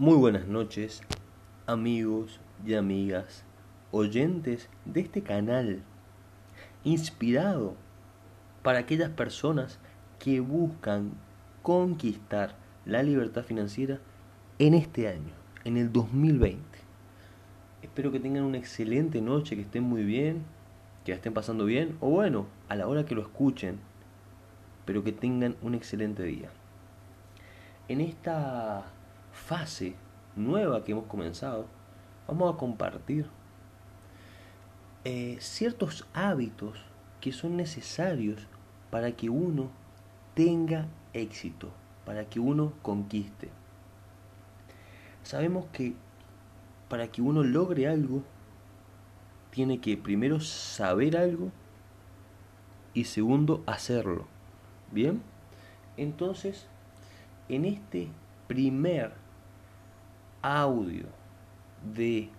Muy buenas noches, amigos y amigas, oyentes de este canal, inspirado para aquellas personas que buscan conquistar la libertad financiera en este año, en el 2020. Espero que tengan una excelente noche, que estén muy bien, que la estén pasando bien, o bueno, a la hora que lo escuchen, pero que tengan un excelente día. En esta fase nueva que hemos comenzado, vamos a compartir eh, ciertos hábitos que son necesarios para que uno tenga éxito, para que uno conquiste. Sabemos que para que uno logre algo, tiene que primero saber algo y segundo hacerlo. ¿Bien? Entonces, en este primer audio de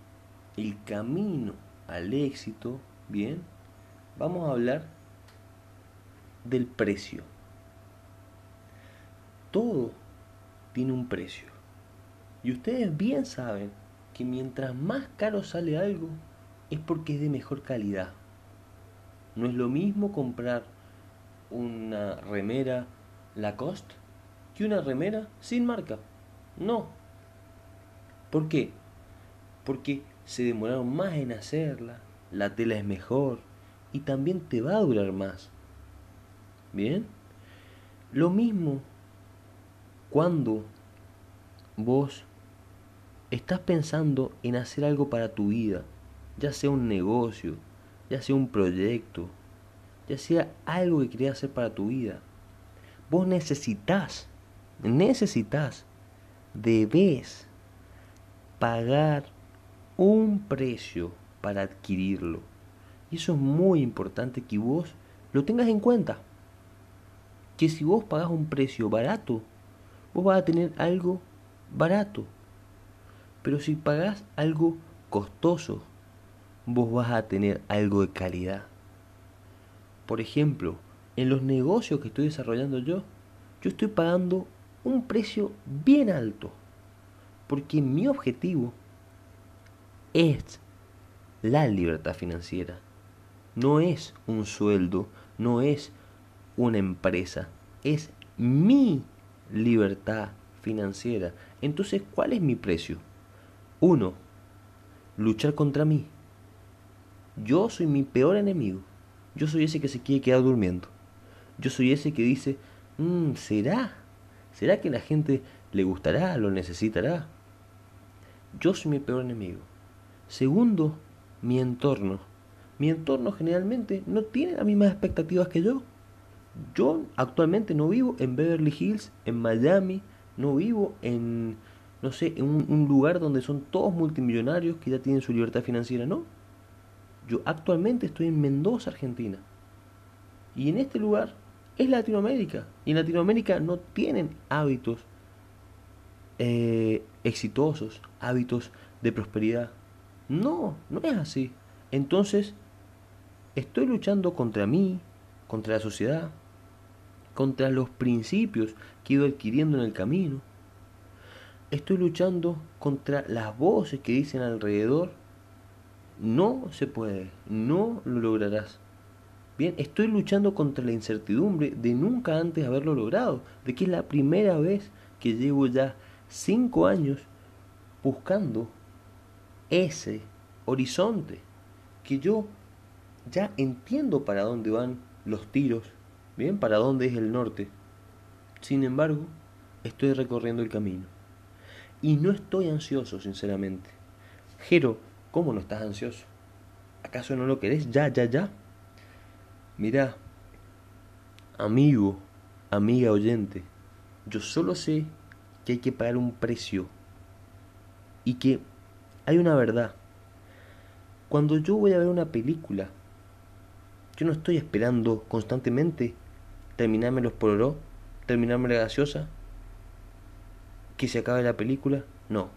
el camino al éxito, bien, vamos a hablar del precio. Todo tiene un precio. Y ustedes bien saben que mientras más caro sale algo, es porque es de mejor calidad. No es lo mismo comprar una remera Lacoste que una remera sin marca. No. ¿Por qué? Porque se demoraron más en hacerla, la tela es mejor y también te va a durar más. ¿Bien? Lo mismo cuando vos estás pensando en hacer algo para tu vida, ya sea un negocio, ya sea un proyecto, ya sea algo que quieras hacer para tu vida, vos necesitas, necesitas, debes pagar un precio para adquirirlo. Y eso es muy importante que vos lo tengas en cuenta. Que si vos pagás un precio barato, vos vas a tener algo barato. Pero si pagás algo costoso, vos vas a tener algo de calidad. Por ejemplo, en los negocios que estoy desarrollando yo, yo estoy pagando un precio bien alto. Porque mi objetivo es la libertad financiera. No es un sueldo, no es una empresa, es mi libertad financiera. Entonces, ¿cuál es mi precio? Uno, luchar contra mí. Yo soy mi peor enemigo. Yo soy ese que se quiere quedar durmiendo. Yo soy ese que dice, mm, ¿será? ¿Será que la gente le gustará, lo necesitará? Yo soy mi peor enemigo. Segundo, mi entorno. Mi entorno generalmente no tiene las mismas expectativas que yo. Yo actualmente no vivo en Beverly Hills, en Miami, no vivo en, no sé, en un, un lugar donde son todos multimillonarios que ya tienen su libertad financiera, no. Yo actualmente estoy en Mendoza, Argentina. Y en este lugar es Latinoamérica. Y en Latinoamérica no tienen hábitos eh, exitosos, hábitos de prosperidad. No, no es así. Entonces, estoy luchando contra mí, contra la sociedad, contra los principios que he ido adquiriendo en el camino. Estoy luchando contra las voces que dicen alrededor, no se puede, no lo lograrás. Bien, estoy luchando contra la incertidumbre de nunca antes haberlo logrado, de que es la primera vez que llevo ya cinco años buscando ese horizonte, que yo ya entiendo para dónde van los tiros, bien, para dónde es el norte. Sin embargo, estoy recorriendo el camino. Y no estoy ansioso, sinceramente. Jero, ¿cómo no estás ansioso? ¿Acaso no lo querés? Ya, ya, ya. Mira, amigo, amiga oyente, yo solo sé que hay que pagar un precio y que hay una verdad. Cuando yo voy a ver una película, yo no estoy esperando constantemente terminarme los pororó, terminarme la gaseosa, que se acabe la película. No,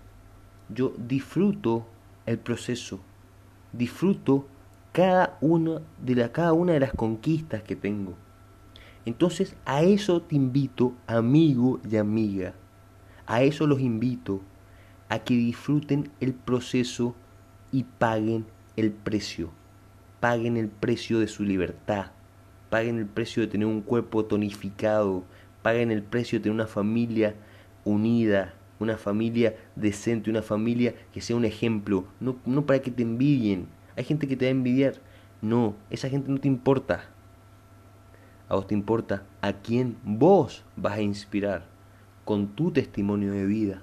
yo disfruto el proceso, disfruto cada una de cada una de las conquistas que tengo. Entonces a eso te invito, amigo y amiga. A eso los invito. a que disfruten el proceso y paguen el precio. Paguen el precio de su libertad. Paguen el precio de tener un cuerpo tonificado. Paguen el precio de tener una familia unida, una familia decente, una familia que sea un ejemplo. No, no para que te envidien. Hay gente que te va a envidiar. No, esa gente no te importa. A vos te importa a quién vos vas a inspirar con tu testimonio de vida.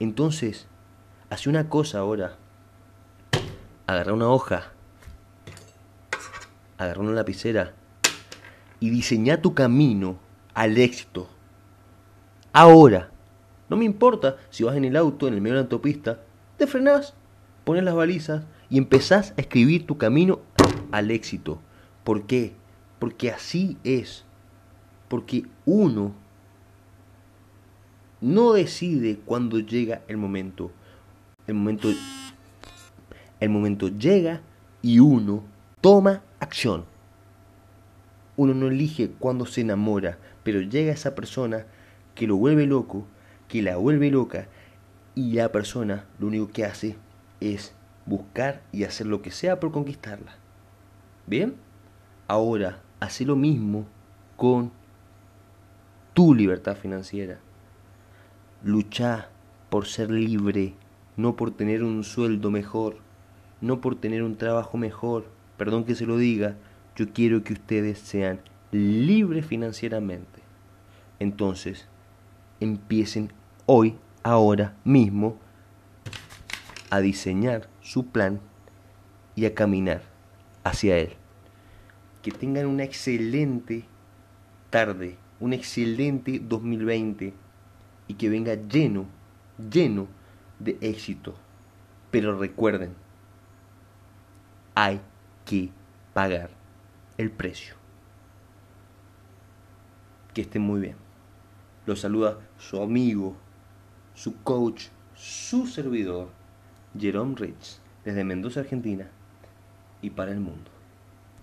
Entonces, hace una cosa ahora. Agarra una hoja, agarra una lapicera y diseña tu camino al éxito. Ahora, no me importa si vas en el auto, en el medio de la autopista, te frenás, pones las balizas y empezás a escribir tu camino al éxito. ¿Por qué? Porque así es. Porque uno no decide cuando llega el momento. El momento, el momento llega y uno toma acción. Uno no elige cuando se enamora, pero llega esa persona que lo vuelve loco, que la vuelve loca, y la persona lo único que hace es buscar y hacer lo que sea por conquistarla. ¿Bien? Ahora, hace lo mismo con tu libertad financiera. Lucha por ser libre, no por tener un sueldo mejor, no por tener un trabajo mejor. Perdón que se lo diga, yo quiero que ustedes sean libres financieramente. Entonces, empiecen hoy, ahora mismo, a diseñar su plan y a caminar hacia él. Que tengan una excelente tarde, un excelente 2020 y que venga lleno, lleno de éxito. Pero recuerden, hay que pagar el precio. Que estén muy bien. Los saluda su amigo, su coach, su servidor, Jerome Rich, desde Mendoza, Argentina, y para el mundo.